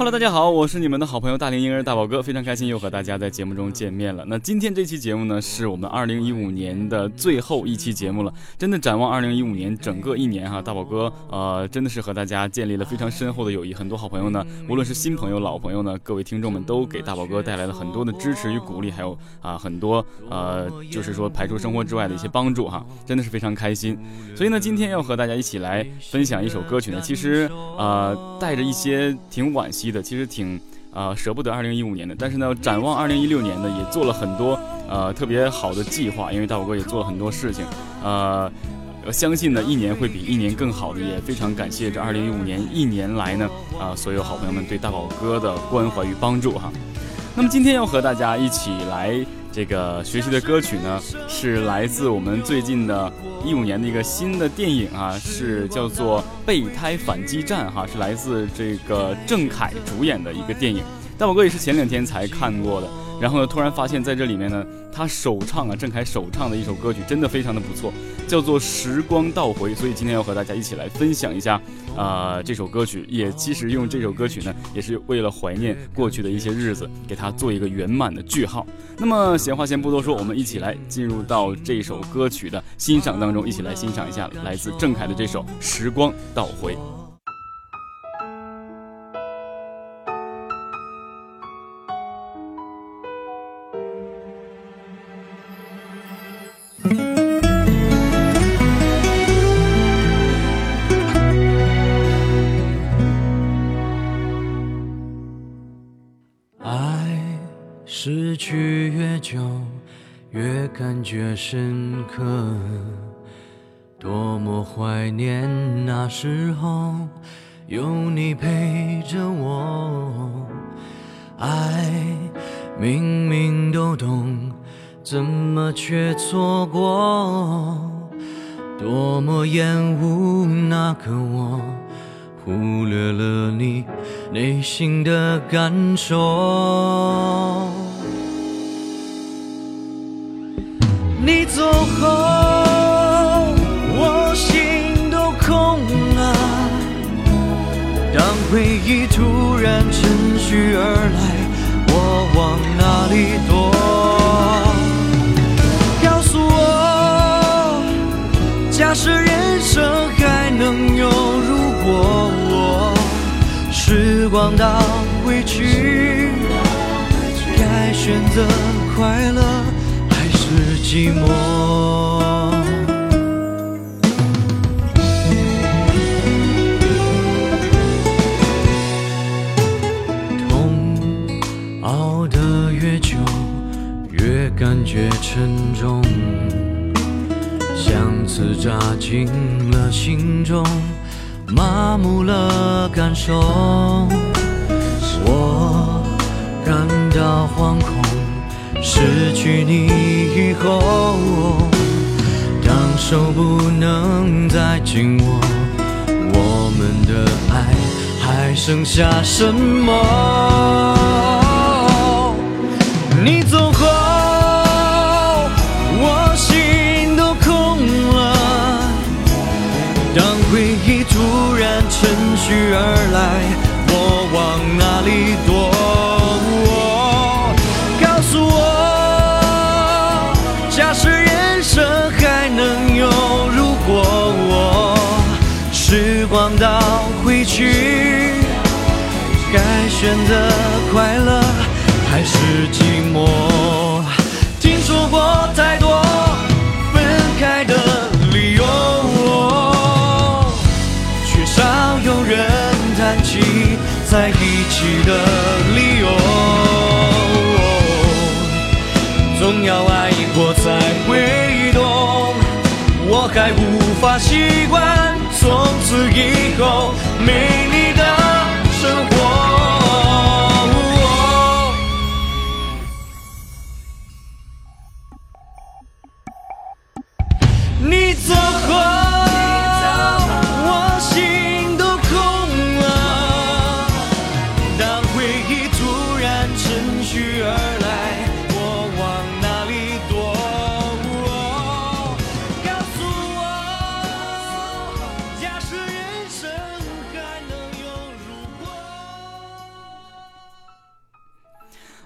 Hello，大家好，我是你们的好朋友大龄婴儿大宝哥，非常开心又和大家在节目中见面了。那今天这期节目呢，是我们二零一五年的最后一期节目了。真的展望二零一五年整个一年哈，大宝哥呃真的是和大家建立了非常深厚的友谊。很多好朋友呢，无论是新朋友老朋友呢，各位听众们都给大宝哥带来了很多的支持与鼓励，还有啊很多呃就是说排除生活之外的一些帮助哈，真的是非常开心。所以呢，今天要和大家一起来分享一首歌曲呢，其实呃带着一些挺惋惜。的其实挺啊舍不得二零一五年的，但是呢，展望二零一六年呢，也做了很多呃特别好的计划，因为大宝哥也做了很多事情，呃，相信呢一年会比一年更好的，也非常感谢这二零一五年一年来呢啊所有好朋友们对大宝哥的关怀与帮助哈。那么今天要和大家一起来。这个学习的歌曲呢，是来自我们最近的一五年的一个新的电影啊，是叫做《备胎反击战》哈，是来自这个郑恺主演的一个电影。但我哥也是前两天才看过的。然后呢，突然发现，在这里面呢，他首唱啊，郑恺首唱的一首歌曲，真的非常的不错，叫做《时光倒回》。所以今天要和大家一起来分享一下，啊，这首歌曲，也其实用这首歌曲呢，也是为了怀念过去的一些日子，给它做一个圆满的句号。那么闲话先不多说，我们一起来进入到这首歌曲的欣赏当中，一起来欣赏一下来自郑恺的这首《时光倒回》。越感觉深刻，多么怀念那时候有你陪着我。爱明明都懂，怎么却错过？多么厌恶那个我，忽略了你内心的感受。你走后，我心都空了。当回忆突然趁虚而来，我往哪里躲？告诉我，假设人生还能有如果，我时光倒回去，该选择快乐。寂寞，痛熬得越久，越感觉沉重，像刺扎进了心中，麻木了感受，我感到惶恐。失去你以后，当手不能再紧握，我们的爱还剩下什么？你走后，我心都空了。当回忆突然趁虚而来，去，该选择快乐还是寂寞？听说过太多分开的理由，却少有人谈起在一起的理由。总要爱过才会懂，我还无法习惯从此以后。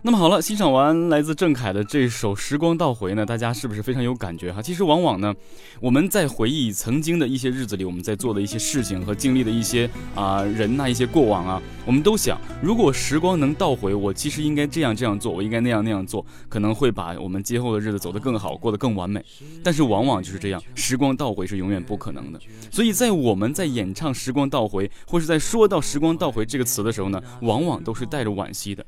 那么好了，欣赏完来自郑恺的这首《时光倒回》呢，大家是不是非常有感觉哈？其实往往呢，我们在回忆曾经的一些日子里，我们在做的一些事情和经历的一些啊人呐，一些过往啊，我们都想，如果时光能倒回，我其实应该这样这样做，我应该那样那样做，可能会把我们今后的日子走得更好，过得更完美。但是往往就是这样，时光倒回是永远不可能的。所以在我们在演唱《时光倒回》或是在说到“时光倒回”这个词的时候呢，往往都是带着惋惜的。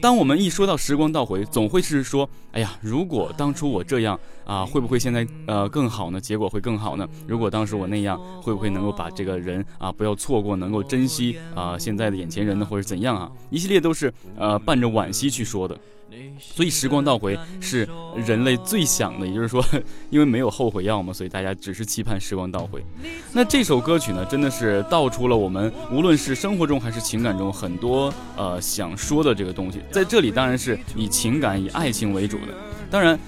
当我们一说到时光倒回，总会是说，哎呀，如果当初我这样啊，会不会现在呃更好呢？结果会更好呢？如果当时我那样，会不会能够把这个人啊不要错过，能够珍惜啊现在的眼前人呢，或者怎样啊？一系列都是呃伴着惋惜去说的。所以时光倒回是人类最想的，也就是说，因为没有后悔药嘛，所以大家只是期盼时光倒回。那这首歌曲呢，真的是道出了我们无论是生活中还是情感中很多呃想说的这个东西。在这里当然是以情感、以爱情为主的。当然，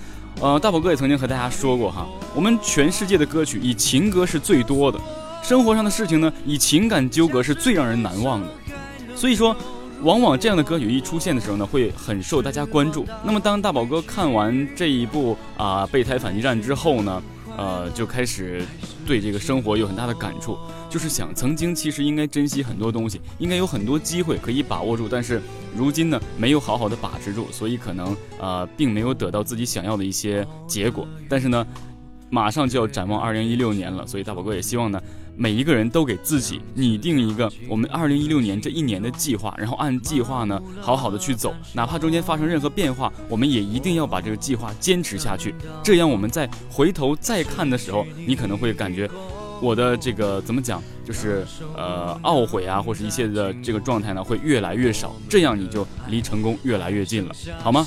呃，大宝哥也曾经和大家说过哈，我们全世界的歌曲以情歌是最多的，生活上的事情呢，以情感纠葛是最让人难忘的。所以说。往往这样的歌曲一出现的时候呢，会很受大家关注。那么当大宝哥看完这一部啊备胎反击战之后呢，呃，就开始对这个生活有很大的感触，就是想曾经其实应该珍惜很多东西，应该有很多机会可以把握住，但是如今呢没有好好的把持住，所以可能呃并没有得到自己想要的一些结果。但是呢，马上就要展望二零一六年了，所以大宝哥也希望呢。每一个人都给自己拟定一个我们二零一六年这一年的计划，然后按计划呢好好的去走，哪怕中间发生任何变化，我们也一定要把这个计划坚持下去。这样我们在回头再看的时候，你可能会感觉我的这个怎么讲，就是呃懊悔啊，或是一切的这个状态呢会越来越少，这样你就离成功越来越近了，好吗？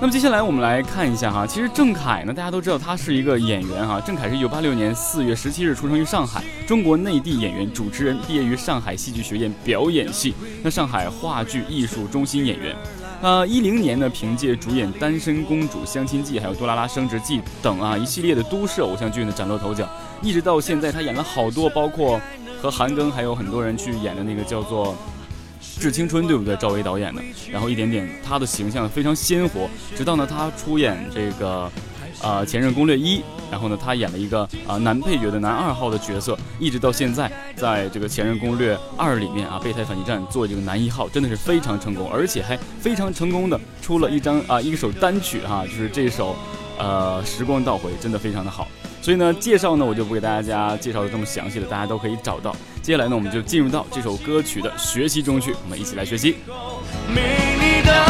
那么接下来我们来看一下哈，其实郑恺呢，大家都知道他是一个演员哈。郑恺是一九八六年四月十七日出生于上海，中国内地演员、主持人，毕业于上海戏剧学院表演系，那上海话剧艺术中心演员。呃，一零年呢，凭借主演《单身公主相亲记》还有《多拉拉升职记》等啊一系列的都市偶像剧呢崭露头角，一直到现在他演了好多，包括和韩庚还有很多人去演的那个叫做。致青春对不对？赵薇导演的，然后一点点，他的形象非常鲜活。直到呢，他出演这个，呃，《前任攻略一》，然后呢，他演了一个啊男配角的男二号的角色，一直到现在，在这个《前任攻略二》里面啊，备胎反击战做这个男一号，真的是非常成功，而且还非常成功的出了一张啊一首单曲哈，就是这首，呃，时光倒回，真的非常的好。所以呢，介绍呢我就不给大家介绍的这么详细了，大家都可以找到。接下来呢，我们就进入到这首歌曲的学习中去，我们一起来学习美丽的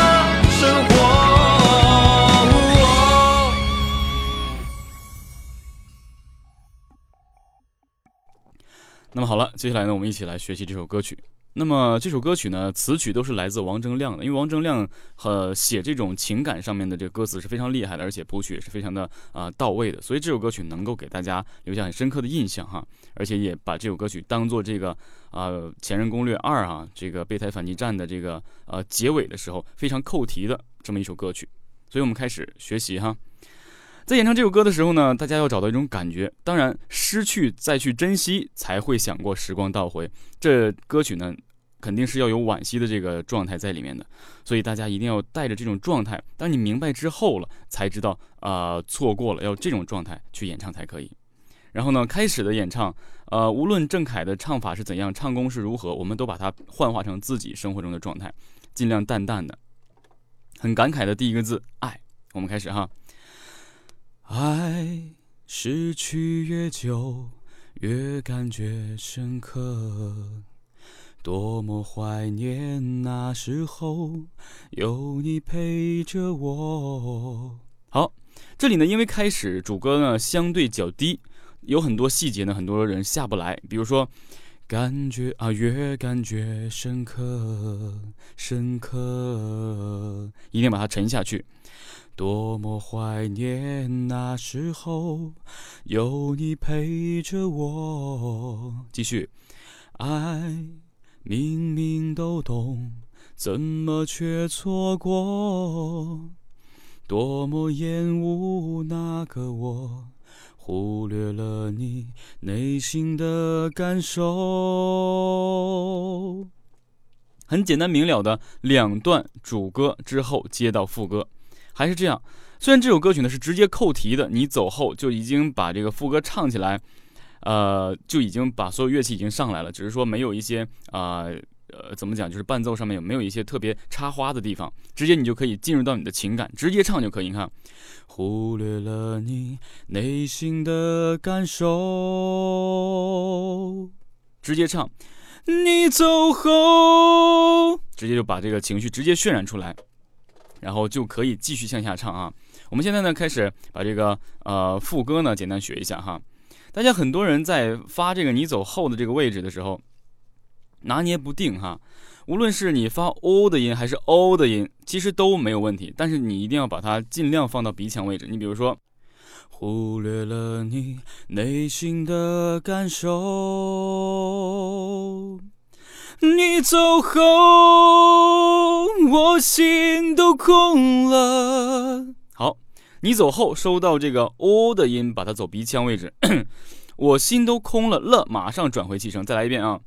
生。那么好了，接下来呢，我们一起来学习这首歌曲。那么这首歌曲呢，词曲都是来自王铮亮的，因为王铮亮和写这种情感上面的这个歌词是非常厉害的，而且谱曲也是非常的啊到位的，所以这首歌曲能够给大家留下很深刻的印象哈，而且也把这首歌曲当做这个啊《前任攻略二》啊这个备胎反击战的这个呃结尾的时候非常扣题的这么一首歌曲，所以我们开始学习哈。在演唱这首歌的时候呢，大家要找到一种感觉。当然，失去再去珍惜，才会想过时光倒回。这歌曲呢，肯定是要有惋惜的这个状态在里面的。所以大家一定要带着这种状态。当你明白之后了，才知道啊，错过了，要这种状态去演唱才可以。然后呢，开始的演唱，呃，无论郑恺的唱法是怎样，唱功是如何，我们都把它幻化成自己生活中的状态，尽量淡淡的，很感慨的第一个字爱。我们开始哈。爱失去越久，越感觉深刻。多么怀念那时候有你陪着我。好，这里呢，因为开始主歌呢相对较低，有很多细节呢，很多人下不来。比如说，感觉啊，越感觉深刻，深刻，一定把它沉下去。多么怀念那时候有你陪着我。继续，爱明明都懂，怎么却错过？多么厌恶那个我，忽略了你内心的感受。很简单明了的两段主歌之后接到副歌。还是这样，虽然这首歌曲呢是直接扣题的，你走后就已经把这个副歌唱起来，呃，就已经把所有乐器已经上来了，只是说没有一些啊，呃，怎么讲，就是伴奏上面有没有一些特别插花的地方，直接你就可以进入到你的情感，直接唱就可以。你看，忽略了你内心的感受，直接唱，你走后，直接就把这个情绪直接渲染出来。然后就可以继续向下唱啊！我们现在呢开始把这个呃副歌呢简单学一下哈。大家很多人在发这个你走后的这个位置的时候拿捏不定哈。无论是你发 o 的音还是 o 的音，其实都没有问题，但是你一定要把它尽量放到鼻腔位置。你比如说，忽略了你内心的感受。你走后，我心都空了。好，你走后收到这个 o 的音，把它走鼻腔位置。我心都空了，了马上转回气声。再来一遍啊！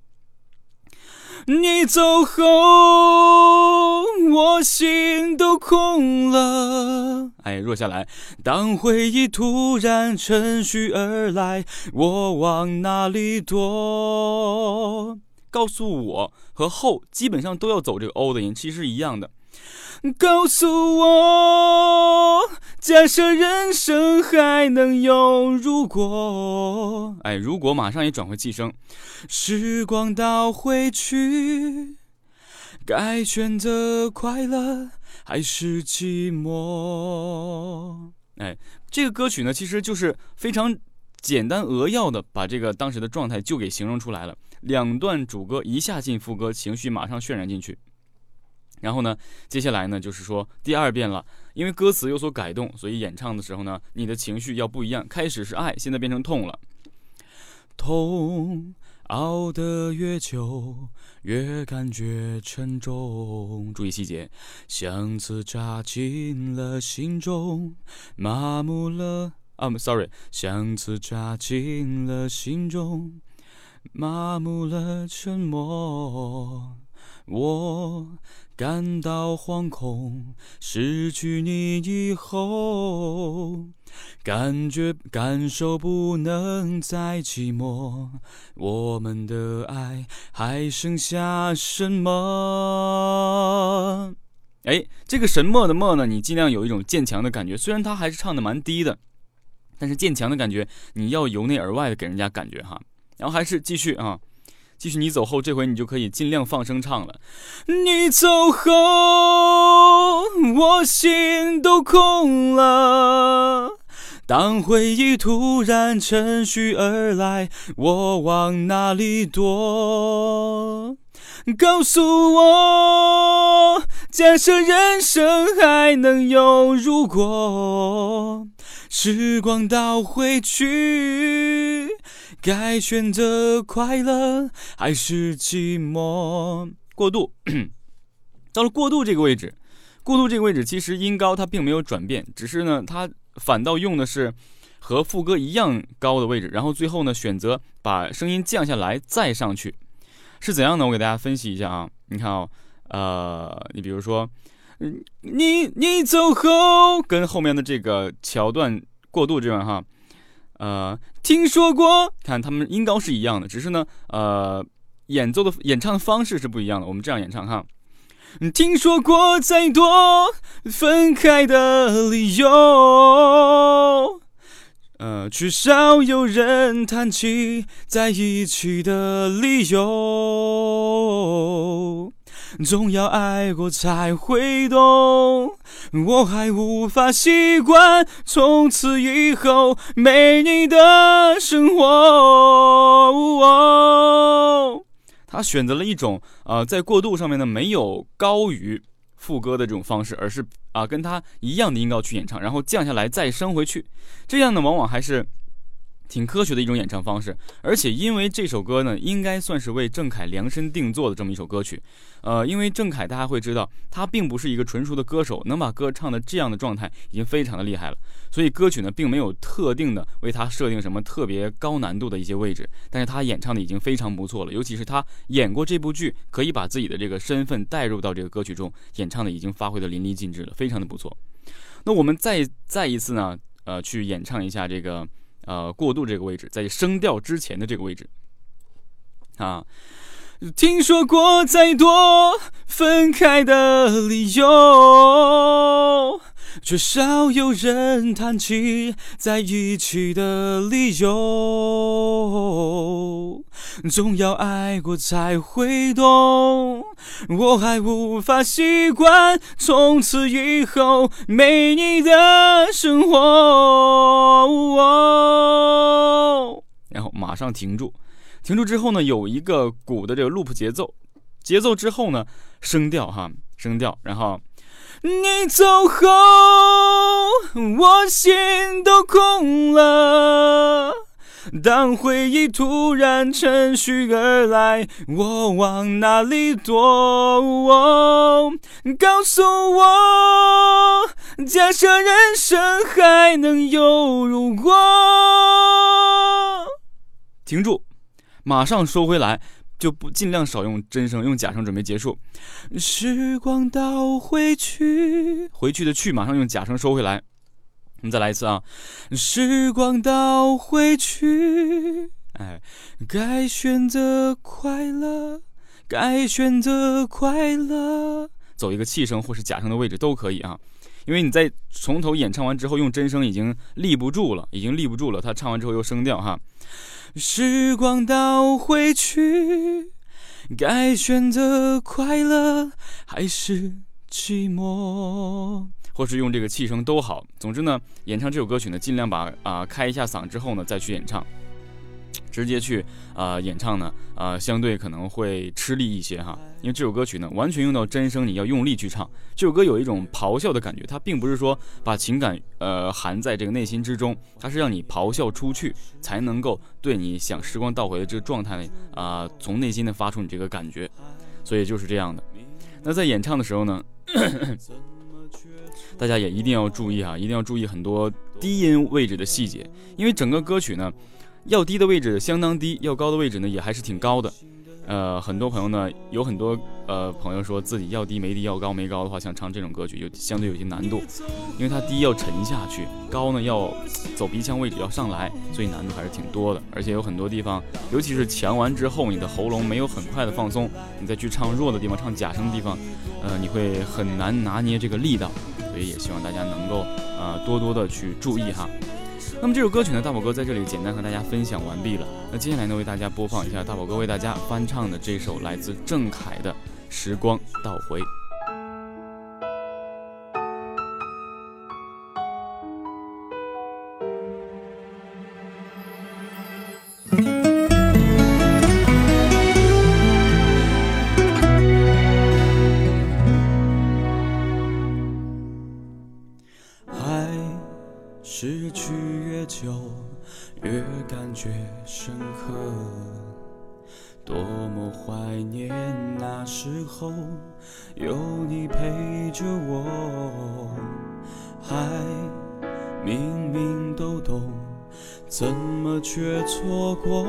你走后，我心都空了。哎，弱下来。当回忆突然趁虚而来，我往哪里躲？告诉我和后基本上都要走这个 o 的音，其实是一样的。告诉我，假设人生还能有如果，哎，如果马上也转回气声。时光倒回去，该选择快乐还是寂寞？哎，这个歌曲呢，其实就是非常简单扼要的把这个当时的状态就给形容出来了。两段主歌一下进副歌，情绪马上渲染进去。然后呢，接下来呢就是说第二遍了，因为歌词有所改动，所以演唱的时候呢，你的情绪要不一样。开始是爱，现在变成痛了。痛熬得越久，越感觉沉重。注意细节，像刺扎进了心中，麻木了。啊，sorry，像刺扎进了心中。麻木了，沉默，我感到惶恐。失去你以后，感觉感受不能再寂寞。我们的爱还剩下什么？哎，这个什么的么呢？你尽量有一种渐强的感觉。虽然他还是唱的蛮低的，但是渐强的感觉，你要由内而外的给人家感觉哈。然后还是继续啊，继续。你走后，这回你就可以尽量放声唱了。你走后，我心都空了。当回忆突然趁虚而来，我往哪里躲？告诉我，假设人生还能有如果，时光倒回去。该选择快乐还是寂寞？过渡 到了过渡这个位置，过渡这个位置其实音高它并没有转变，只是呢它反倒用的是和副歌一样高的位置，然后最后呢选择把声音降下来再上去，是怎样呢？我给大家分析一下啊，你看啊，呃，你比如说，你你走后跟后面的这个桥段过渡这段哈。呃，听说过，看他们音高是一样的，只是呢，呃，演奏的演唱的方式是不一样的。我们这样演唱哈，听说过再多分开的理由，呃，至少有人谈起在一起的理由。总要爱过才会懂。我还无法习惯从此以后没你的生活。他选择了一种呃，在过渡上面呢没有高于副歌的这种方式，而是啊跟他一样的音高去演唱，然后降下来再升回去，这样呢往往还是。挺科学的一种演唱方式，而且因为这首歌呢，应该算是为郑恺量身定做的这么一首歌曲。呃，因为郑恺大家会知道，他并不是一个纯熟的歌手，能把歌唱的这样的状态已经非常的厉害了。所以歌曲呢，并没有特定的为他设定什么特别高难度的一些位置，但是他演唱的已经非常不错了。尤其是他演过这部剧，可以把自己的这个身份带入到这个歌曲中，演唱的已经发挥的淋漓尽致了，非常的不错。那我们再再一次呢，呃，去演唱一下这个。呃，过渡这个位置，在升调之前的这个位置啊。听说过再多分开的理由，却少有人谈起在一起的理由。总要爱过才会懂，我还无法习惯从此以后没你的生活。然后马上停住。停住之后呢，有一个鼓的这个 loop 节奏，节奏之后呢，升调哈，升调，然后你走后，我心都空了。当回忆突然趁虚而来，我往哪里躲？告诉我，假设人生还能有如果。停住。马上收回来，就不尽量少用真声，用假声准备结束。时光倒回去，回去的去，马上用假声收回来。我们再来一次啊！时光倒回去，哎，该选择快乐，该选择快乐。走一个气声或是假声的位置都可以啊，因为你在从头演唱完之后用真声已经立不住了，已经立不住了。他唱完之后又升调哈。时光倒回去，该选择快乐还是寂寞？或是用这个气声都好。总之呢，演唱这首歌曲呢，尽量把啊开一下嗓之后呢，再去演唱。直接去啊演唱呢啊相对可能会吃力一些哈，因为这首歌曲呢完全用到真声，你要用力去唱。这首歌有一种咆哮的感觉，它并不是说把情感呃含在这个内心之中，它是让你咆哮出去，才能够对你想时光倒回的这个状态啊从内心的发出你这个感觉，所以就是这样的。那在演唱的时候呢，大家也一定要注意哈，一定要注意很多低音位置的细节，因为整个歌曲呢。要低的位置相当低，要高的位置呢也还是挺高的。呃，很多朋友呢，有很多呃朋友说自己要低没低，要高没高的话，想唱这种歌曲就相对有些难度，因为它低要沉下去，高呢要走鼻腔位置要上来，所以难度还是挺多的。而且有很多地方，尤其是强完之后，你的喉咙没有很快的放松，你再去唱弱的地方，唱假声的地方，呃，你会很难拿捏这个力道。所以也希望大家能够呃多多的去注意哈。那么这首歌曲呢，大宝哥在这里简单和大家分享完毕了。那接下来呢，为大家播放一下大宝哥为大家翻唱的这首来自郑恺的《时光倒回》。多么怀念那时候有你陪着我还明明都懂怎么却错过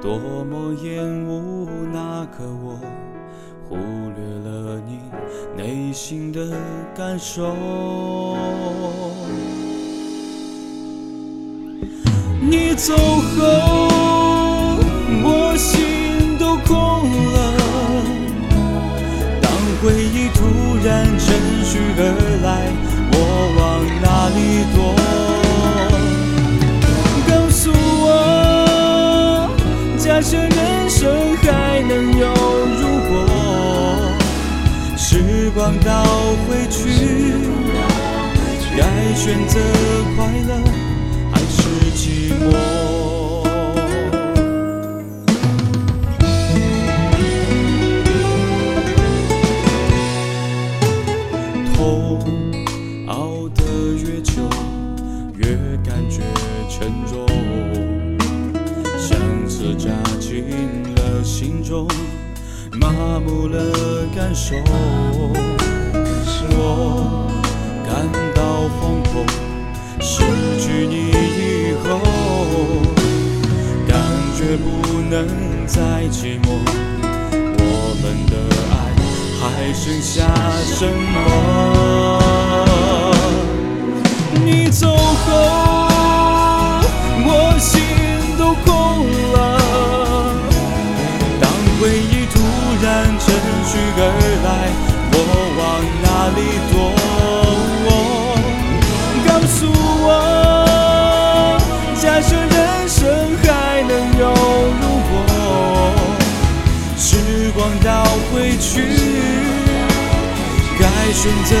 多么厌恶那个我忽略了你内心的感受。你走后，我心都空了。当回忆突然趁虚而来，我往哪里躲？告诉我，假设人生还能有如果。时光倒回去，该选择快乐寂寞？痛熬得越久，越感觉沉重，像是扎进了心中，麻木了感受。我感到惶恐，失去你却不能再寂寞。我们的爱还剩下什么？你走后，我心都空了。当回忆突然趁虚而来，我往哪里躲？选择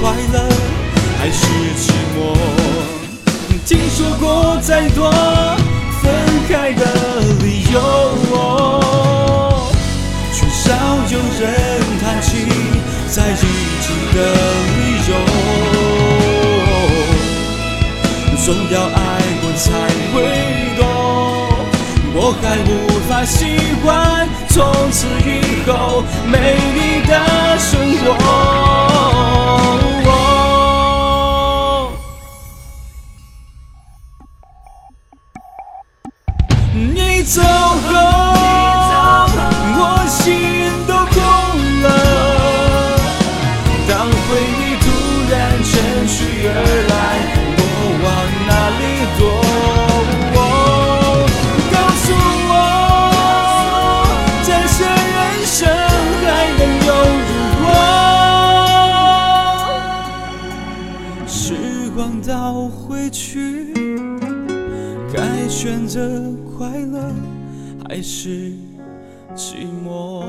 快乐还是寂寞？听说过再多分开的理由。却少有人谈起在一起的理由，总要爱过才会懂，我还无法习惯从此以后没你的生活。的快乐还是寂寞？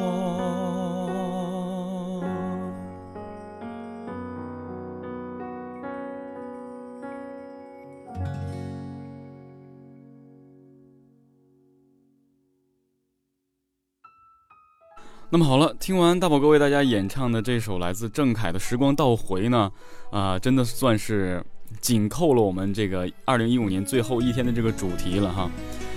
那么好了，听完大宝哥为大家演唱的这首来自郑恺的《时光倒回》呢，啊、真的算是紧扣了我们这个二零一五年最后一天的这个主题了哈。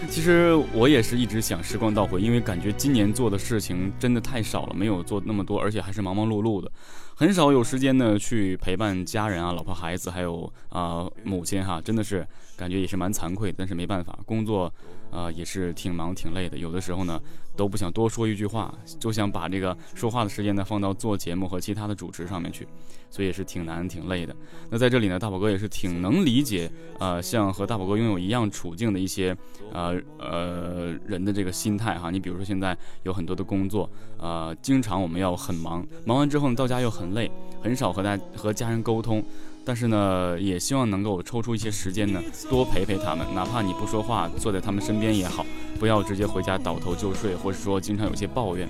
其实我也是一直想时光倒回，因为感觉今年做的事情真的太少了，没有做那么多，而且还是忙忙碌碌的，很少有时间呢去陪伴家人啊、老婆孩子，还有啊、母亲哈，真的是感觉也是蛮惭愧，但是没办法，工作啊、也是挺忙挺累的，有的时候呢都不想多说一句话，就想把这个说话的时间呢放到做节目和其他的主持上面去，所以也是挺难挺累的。那在这里呢，大宝哥也是挺能理解，呃，像和大宝哥拥有一样处境的一些呃呃人的这个心态哈。你比如说现在有很多的工作，呃，经常我们要很忙，忙完之后到家又很累，很少和大和家人沟通。但是呢，也希望能够抽出一些时间呢，多陪陪他们，哪怕你不说话，坐在他们身边也好，不要直接回家倒头就睡，或者说经常有些抱怨。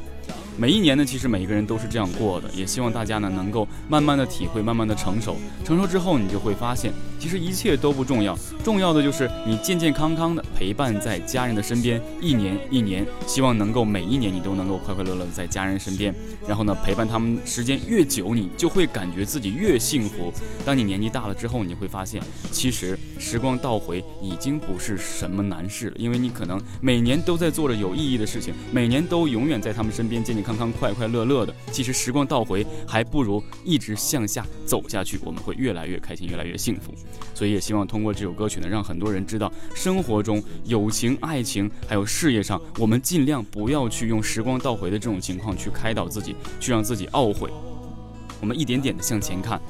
每一年呢，其实每一个人都是这样过的，也希望大家呢能够慢慢的体会，慢慢的成熟。成熟之后，你就会发现，其实一切都不重要，重要的就是你健健康康的陪伴在家人的身边，一年一年，希望能够每一年你都能够快快乐乐的在家人身边。然后呢，陪伴他们时间越久，你就会感觉自己越幸福。当你年纪大了之后，你会发现，其实时光倒回已经不是什么难事了，因为你可能每每年都在做着有意义的事情，每年都永远在他们身边健健康康、快快乐乐的。其实时光倒回，还不如一直向下走下去，我们会越来越开心，越来越幸福。所以也希望通过这首歌曲呢，让很多人知道，生活中友情、爱情还有事业上，我们尽量不要去用时光倒回的这种情况去开导自己，去让自己懊悔。我们一点点的向前看。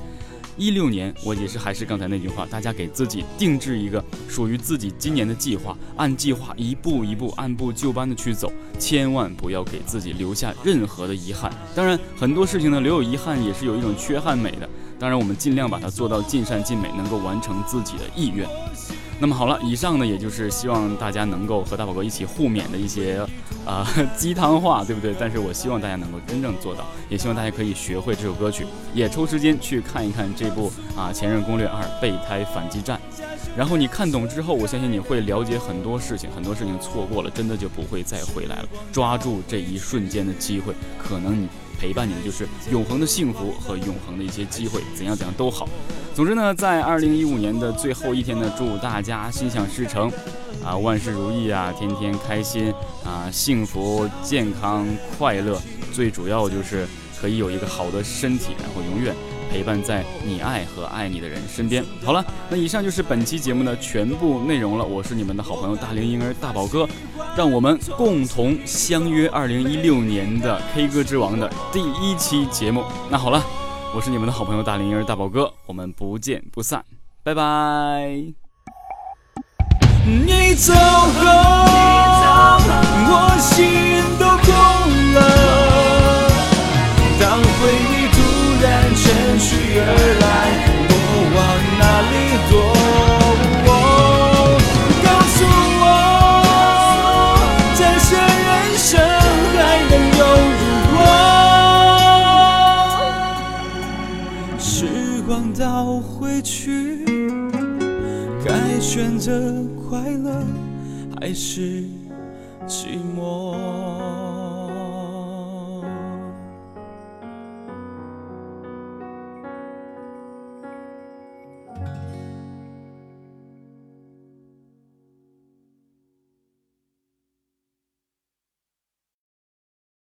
一六年，我也是还是刚才那句话，大家给自己定制一个属于自己今年的计划，按计划一步一步、按部就班的去走，千万不要给自己留下任何的遗憾。当然，很多事情呢，留有遗憾也是有一种缺憾美的。当然，我们尽量把它做到尽善尽美，能够完成自己的意愿。那么好了，以上呢，也就是希望大家能够和大宝哥一起互勉的一些啊鸡汤话，对不对？但是我希望大家能够真正做到，也希望大家可以学会这首歌曲，也抽时间去看一看这部啊《前任攻略二：备胎反击战》。然后你看懂之后，我相信你会了解很多事情，很多事情错过了，真的就不会再回来了。抓住这一瞬间的机会，可能你陪伴你的就是永恒的幸福和永恒的一些机会，怎样怎样都好。总之呢，在二零一五年的最后一天呢，祝大家心想事成，啊，万事如意啊，天天开心啊，幸福、健康、快乐，最主要就是可以有一个好的身体，然后永远。陪伴在你爱和爱你的人身边。好了，那以上就是本期节目的全部内容了。我是你们的好朋友大龄婴儿大宝哥，让我们共同相约二零一六年的 K 歌之王的第一期节目。那好了，我是你们的好朋友大龄婴儿大宝哥，我们不见不散，拜拜。你走后，选择快乐还是寂寞？